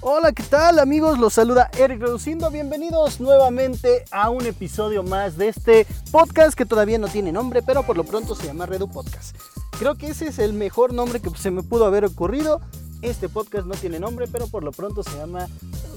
Hola, ¿qué tal amigos? Los saluda Eric Reduciendo. Bienvenidos nuevamente a un episodio más de este podcast que todavía no tiene nombre, pero por lo pronto se llama Redu Podcast. Creo que ese es el mejor nombre que se me pudo haber ocurrido. Este podcast no tiene nombre, pero por lo pronto se llama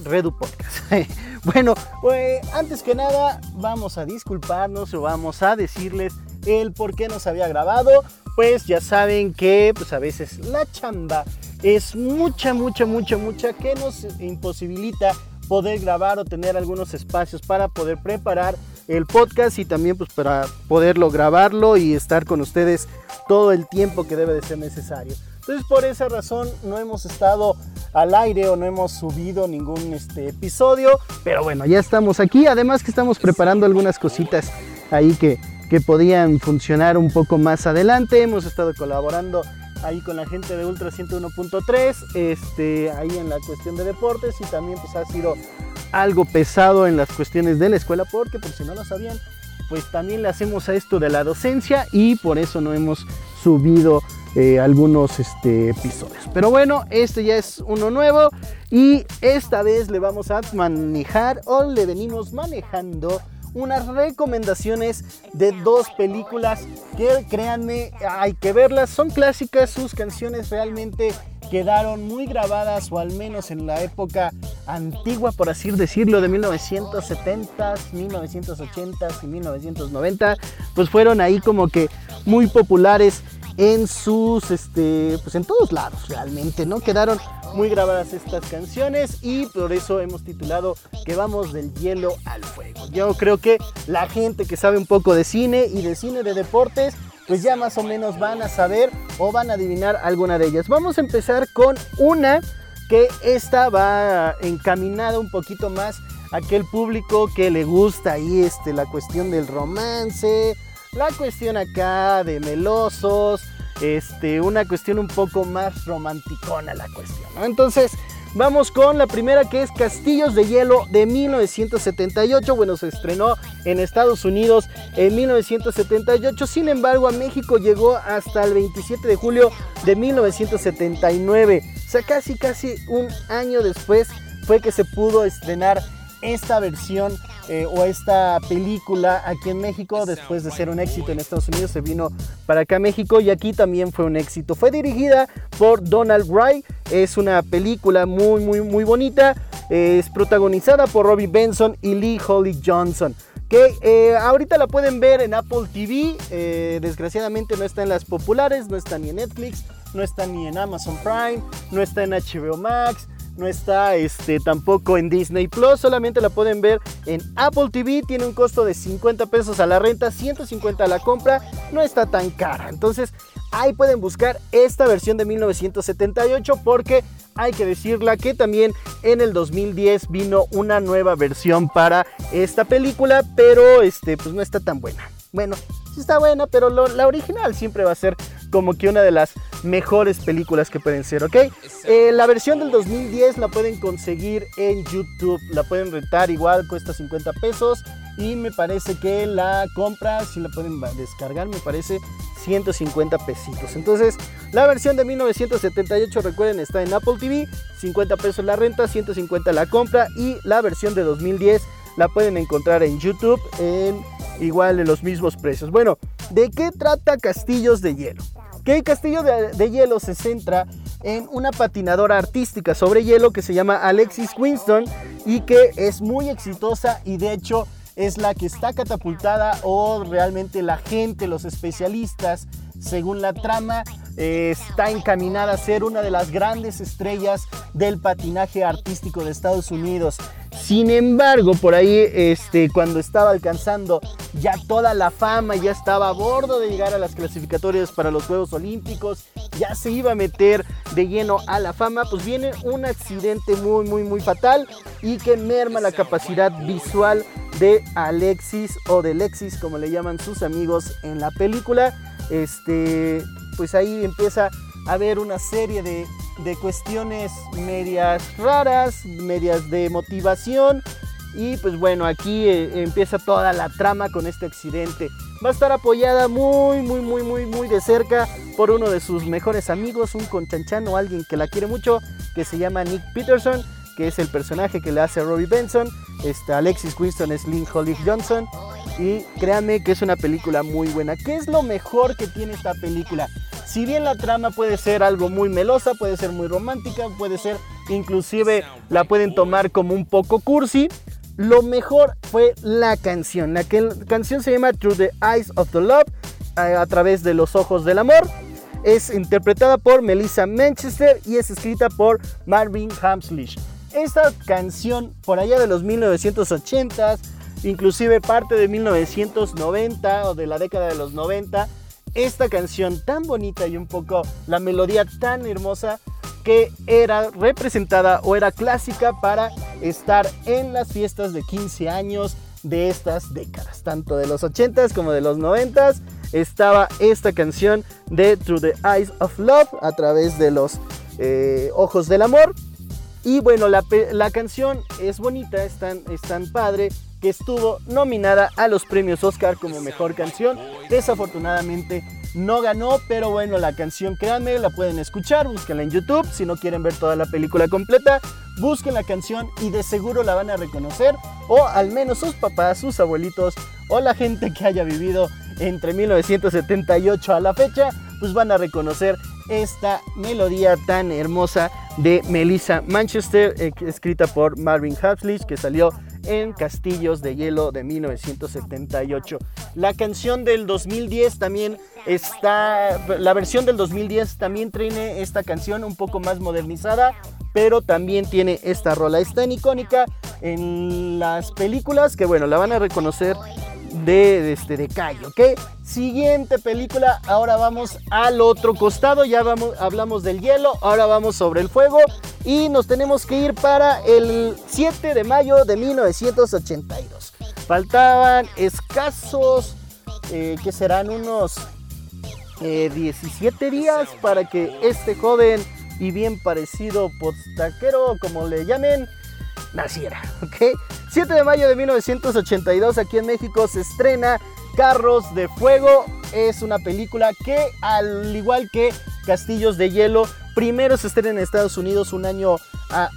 Redu Podcast. bueno, pues antes que nada vamos a disculparnos o vamos a decirles el por qué no se había grabado. Pues ya saben que pues a veces la chamba es mucha, mucha, mucha, mucha que nos imposibilita poder grabar o tener algunos espacios para poder preparar el podcast y también pues para poderlo grabarlo y estar con ustedes todo el tiempo que debe de ser necesario. Entonces por esa razón no hemos estado al aire o no hemos subido ningún este, episodio, pero bueno, ya estamos aquí, además que estamos preparando algunas cositas ahí que, que podían funcionar un poco más adelante, hemos estado colaborando ahí con la gente de Ultra 101.3, este, ahí en la cuestión de deportes y también pues ha sido algo pesado en las cuestiones de la escuela porque por si no lo sabían, pues también le hacemos a esto de la docencia y por eso no hemos subido eh, algunos este, episodios. Pero bueno, este ya es uno nuevo y esta vez le vamos a manejar o le venimos manejando unas recomendaciones de dos películas que créanme hay que verlas, son clásicas, sus canciones realmente quedaron muy grabadas o al menos en la época antigua por así decirlo de 1970s, 1980s y 1990 pues fueron ahí como que muy populares en sus este pues en todos lados realmente no quedaron muy grabadas estas canciones y por eso hemos titulado que vamos del hielo al fuego. Yo creo que la gente que sabe un poco de cine y de cine de deportes pues ya más o menos van a saber o van a adivinar alguna de ellas. Vamos a empezar con una que esta va encaminada un poquito más a aquel público que le gusta ahí este la cuestión del romance la cuestión acá de melosos, este, una cuestión un poco más romanticona la cuestión, ¿no? Entonces, vamos con la primera que es Castillos de Hielo de 1978. Bueno, se estrenó en Estados Unidos en 1978, sin embargo, a México llegó hasta el 27 de julio de 1979. O sea, casi, casi un año después fue que se pudo estrenar esta versión eh, o esta película aquí en México después de ser un éxito en Estados Unidos se vino para acá a México y aquí también fue un éxito. Fue dirigida por Donald Wright es una película muy muy muy bonita eh, es protagonizada por Robbie Benson y Lee Holly Johnson que eh, ahorita la pueden ver en Apple TV eh, desgraciadamente no está en las populares no está ni en Netflix no está ni en Amazon Prime no está en HBO Max no está este, tampoco en Disney Plus, solamente la pueden ver en Apple TV, tiene un costo de 50 pesos a la renta, 150 a la compra, no está tan cara. Entonces ahí pueden buscar esta versión de 1978 porque hay que decirla que también en el 2010 vino una nueva versión para esta película, pero este, pues no está tan buena. Bueno, sí está buena, pero la original siempre va a ser como que una de las mejores películas que pueden ser, ¿ok? Eh, la versión del 2010 la pueden conseguir en YouTube, la pueden rentar igual, cuesta 50 pesos y me parece que la compra, si la pueden descargar, me parece 150 pesitos. Entonces, la versión de 1978, recuerden, está en Apple TV, 50 pesos la renta, 150 la compra y la versión de 2010 la pueden encontrar en YouTube en igual en los mismos precios. Bueno, ¿de qué trata Castillos de Hielo? Que Castillo de, Hielo se centra en una patinadora artística sobre hielo que se llama Alexis Winston y que es muy exitosa y de hecho es la que está catapultada o realmente la gente, los especialistas, según la trama, eh, está encaminada a ser una de las grandes estrellas del patinaje artístico de Estados Unidos. Sin embargo, por ahí, este, cuando estaba alcanzando ya toda la fama, ya estaba a bordo de llegar a las clasificatorias para los Juegos Olímpicos, ya se iba a meter de lleno a la fama, pues viene un accidente muy, muy, muy fatal y que merma la capacidad visual de Alexis o de Lexis, como le llaman sus amigos en la película. Este, pues ahí empieza a haber una serie de de cuestiones medias raras, medias de motivación. Y pues bueno, aquí eh, empieza toda la trama con este accidente. Va a estar apoyada muy, muy, muy, muy, muy de cerca por uno de sus mejores amigos, un conchanchano, alguien que la quiere mucho, que se llama Nick Peterson, que es el personaje que le hace a Robbie Benson. Este, Alexis Winston es Lynn Holly Johnson. Y créanme que es una película muy buena. ¿Qué es lo mejor que tiene esta película? Si bien la trama puede ser algo muy melosa, puede ser muy romántica, puede ser inclusive la pueden tomar como un poco cursi, lo mejor fue la canción. La canción se llama Through the Eyes of the Love, a, través de los ojos del amor. Es interpretada por Melissa Manchester y es escrita por Marvin Hamslish. Esta canción, por allá de los 1980s, inclusive parte de 1990 o de la década de los 90, esta canción tan bonita y un poco la melodía tan hermosa que era representada o era clásica para estar en las fiestas de 15 años de estas décadas, tanto de los 80s como de los 90s. Estaba esta canción de Through the Eyes of Love a través de los eh, ojos del amor. Y bueno, la, canción es bonita, es tan, es tan padre que estuvo nominada a los premios Oscar como mejor canción. Desafortunadamente no ganó, pero bueno, la canción, créanme, la pueden escuchar, búsquenla en YouTube. Si no quieren ver toda la película completa, busquen la canción y de seguro la van a reconocer. O al menos sus papás, sus abuelitos o la gente que haya vivido entre 1978 a la fecha, pues van a reconocer esta melodía tan hermosa de Melissa Manchester, eh, escrita por Marvin Hapslich, que salió en Castillos de Hielo de 1978. La canción del 2010 también está, la versión del 2010 también tiene esta canción un poco más modernizada, pero también tiene esta rola. Está en icónica en las películas que bueno, la van a reconocer de, este, de ¿ok? Siguiente película, ahora vamos al otro costado, ya vamos, hablamos del hielo, ahora vamos sobre el fuego y nos tenemos que ir para el 7 de mayo de 1982. Faltaban escasos, eh, que serán unos 17 eh, días para que este joven y bien parecido postaquero, como le llamen, naciera, ¿ok? 7 de mayo de 1982 aquí en México se estrena Carros de Fuego. Es una película que al igual que Castillos de Hielo, primero se estrena en Estados Unidos un año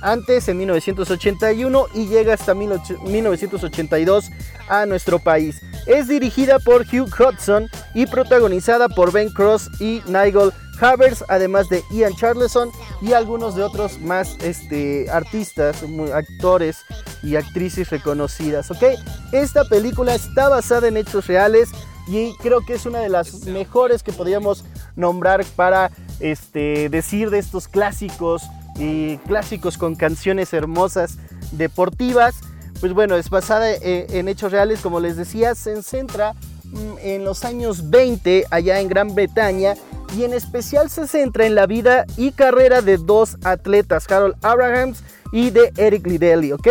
antes, en 1981, y llega hasta 1982 a nuestro país. Es dirigida por Hugh Hudson y protagonizada por Ben Cross y Nigel Havers, además de Ian Charleson y algunos de otros más este, artistas, actores y actrices reconocidas. ¿ok? Esta película está basada en hechos reales y creo que es una de las mejores que podríamos nombrar para este, decir de estos clásicos y clásicos con canciones hermosas deportivas. Pues bueno, es basada eh, en hechos reales, como les decía, se centra mm, en los años 20 allá en Gran Bretaña y en especial se centra en la vida y carrera de dos atletas, Harold Abrahams y de Eric Liddell, ¿ok?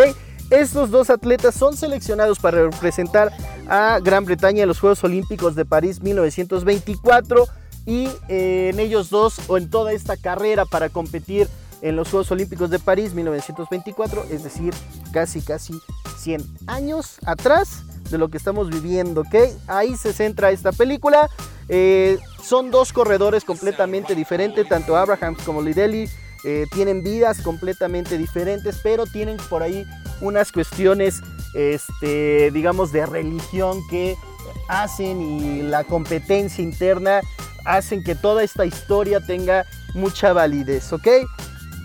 Estos dos atletas son seleccionados para representar a Gran Bretaña en los Juegos Olímpicos de París 1924 y eh, en ellos dos o en toda esta carrera para competir en los Juegos Olímpicos de París 1924, es decir, casi casi 100 años atrás de lo que estamos viviendo, ¿ok? Ahí se centra esta película. Eh, son dos corredores completamente diferentes, tanto Abraham como Lidelli. Eh, tienen vidas completamente diferentes, pero tienen por ahí unas cuestiones, este, digamos, de religión que hacen y la competencia interna hacen que toda esta historia tenga mucha validez, ¿ok?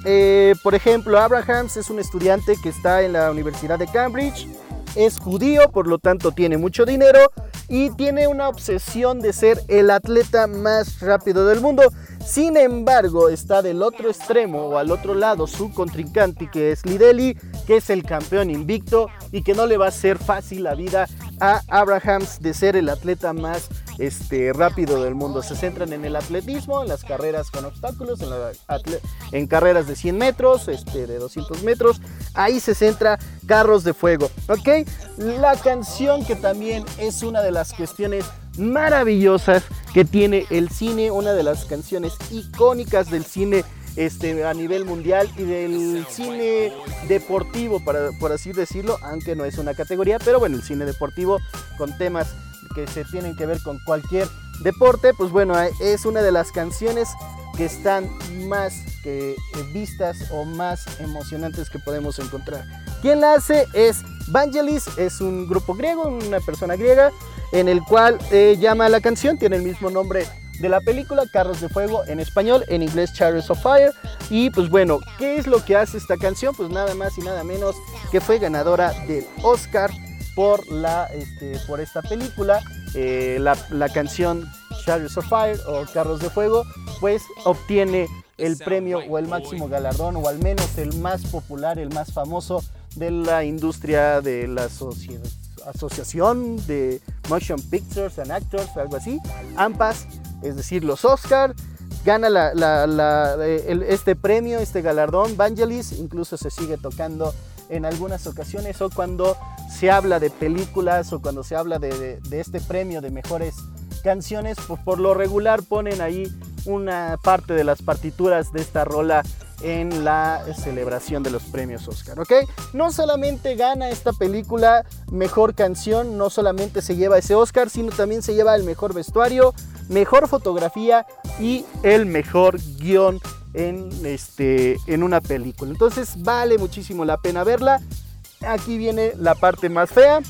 Eh, por ejemplo, Abrahams es un estudiante que está en la Universidad de Cambridge, es judío, por lo tanto tiene mucho dinero y tiene una obsesión de ser el atleta más rápido del mundo. Sin embargo, está del otro extremo o al otro lado su contrincante que es Lideli, que es el campeón invicto y que no le va a ser fácil la vida a Abrahams de ser el atleta más este, rápido del mundo. Se centran en el atletismo, en las carreras con obstáculos, en, carreras de 100 metros, este, de 200 metros. Ahí se centra carros de fuego. ¿Ok? La canción que también es una de las cuestiones maravillosas que tiene el cine, una de las canciones icónicas del cine este, a nivel mundial y del cine deportivo, para, por así decirlo, aunque no es una categoría, pero bueno, el cine deportivo con temas que se tienen que ver con cualquier deporte, pues bueno, es una de las canciones que están más que vistas o más emocionantes que podemos encontrar. Quien la hace es Vangelis, es un grupo griego, una persona griega, en el cual eh, llama la canción, tiene el mismo nombre de la película, Carros de Fuego en español, en inglés Chariots of Fire. Y pues bueno, ¿qué es lo que hace esta canción? Pues nada más y nada menos que fue ganadora del Oscar por, la, este, por esta película. Eh, la canción Chariots of Fire o Carros de Fuego, pues obtiene el premio o el máximo galardón o al menos el más popular, el más famoso de la industria de la asociación de Motion Pictures and Actors, algo así, AMPAS, es decir, los Oscar. Gana este premio, este galardón, Vangelis, incluso se sigue tocando en algunas ocasiones o cuando se habla de películas o cuando se habla de, de este premio de mejores canciones, pues por lo regular ponen ahí una parte de las partituras de esta rola en la celebración de los premios Oscar, ¿ok? No solamente gana esta película mejor canción, no solamente se lleva ese Oscar, sino también se lleva el mejor vestuario, mejor fotografía y el mejor guion en, este, en una película. Entonces vale muchísimo la pena verla. Aquí viene la parte más fea.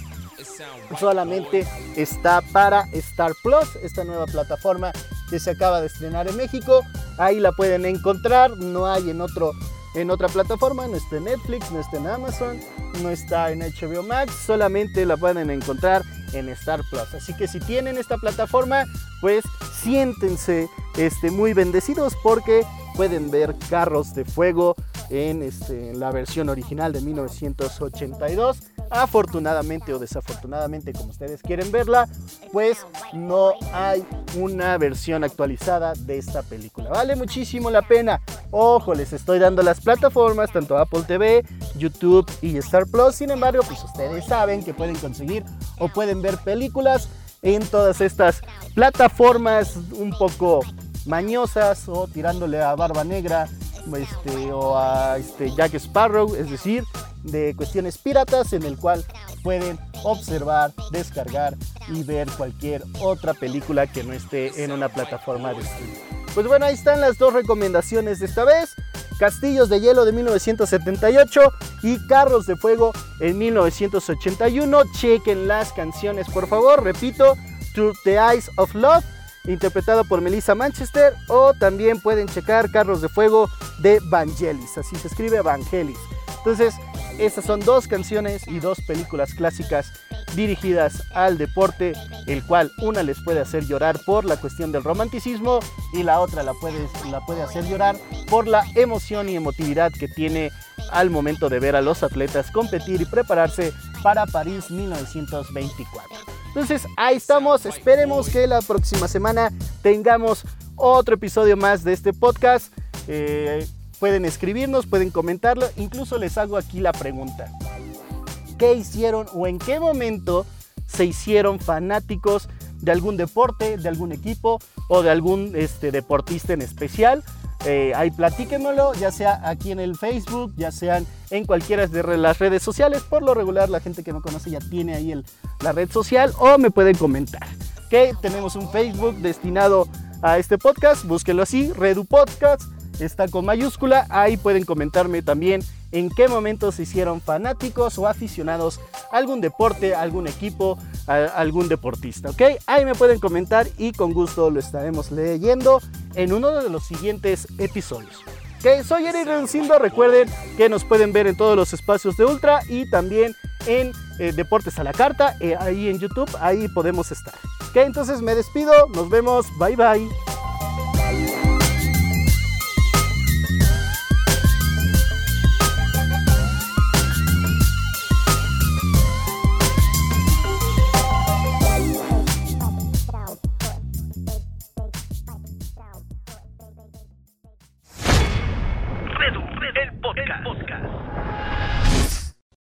Solamente está para Star Plus, esta nueva plataforma que se acaba de estrenar en México. Ahí la pueden encontrar, no hay en otro en otra plataforma, no está en Netflix, no está en Amazon, no está en HBO Max, solamente la pueden encontrar en Star Plus. Así que si tienen esta plataforma, pues siéntense este, muy bendecidos porque pueden ver Carros de Fuego en este, la versión original de 1982 Afortunadamente o desafortunadamente, como ustedes quieren verla, pues no hay una versión actualizada de esta película. Vale muchísimo la pena. Ojo, les estoy dando las plataformas, tanto Apple TV, YouTube y Star Plus. Sin embargo, pues ustedes saben que pueden conseguir o pueden ver películas en todas estas plataformas un poco mañosas o tirándole a Barba Negra este, o a este, Jack Sparrow, es decir, de cuestiones piratas en el cual pueden observar, descargar y ver cualquier otra película que no esté en una plataforma de streaming. Pues bueno, ahí están las dos recomendaciones de esta vez. Castillos de Hielo de 1978 y Carros de Fuego en 1981. Chequen las canciones, por favor. Repito, Through the Eyes of Love, interpretado por Melissa Manchester. O también pueden checar Carros de Fuego de Vangelis. Así se escribe Vangelis. Entonces, estas son dos canciones y dos películas clásicas dirigidas al deporte, el cual una les puede hacer llorar por la cuestión del romanticismo y la otra la puede, la puede hacer llorar por la emoción y emotividad que tiene al momento de ver a los atletas competir y prepararse para París 1924. Entonces ahí estamos, esperemos que la próxima semana tengamos otro episodio más de este podcast. Eh, Pueden escribirnos, pueden comentarlo, incluso les hago aquí la pregunta. ¿Qué hicieron o en qué momento se hicieron fanáticos de algún deporte, de algún equipo o de algún este, deportista en especial? Eh, ahí platíquenmelo, ya sea aquí en el Facebook, ya sean en cualquiera de las redes sociales. Por lo regular, la gente que me conoce ya tiene ahí la red social o me pueden comentar. Que tenemos un Facebook destinado a este podcast, búsquenlo así, Redu Podcast está con mayúscula. Ahí pueden comentarme también en qué momento se hicieron fanáticos o aficionados a algún deporte, algún equipo, algún deportista, ¿ok? Ahí me pueden comentar y con gusto lo estaremos leyendo en uno de los siguientes episodios. Ok, soy Eric Reducindo, recuerden que nos pueden ver en todos los espacios de Ultra y también en eh, Deportes a la Carta, eh, ahí en YouTube, ahí podemos estar. Ok, entonces me despido, nos vemos, bye bye.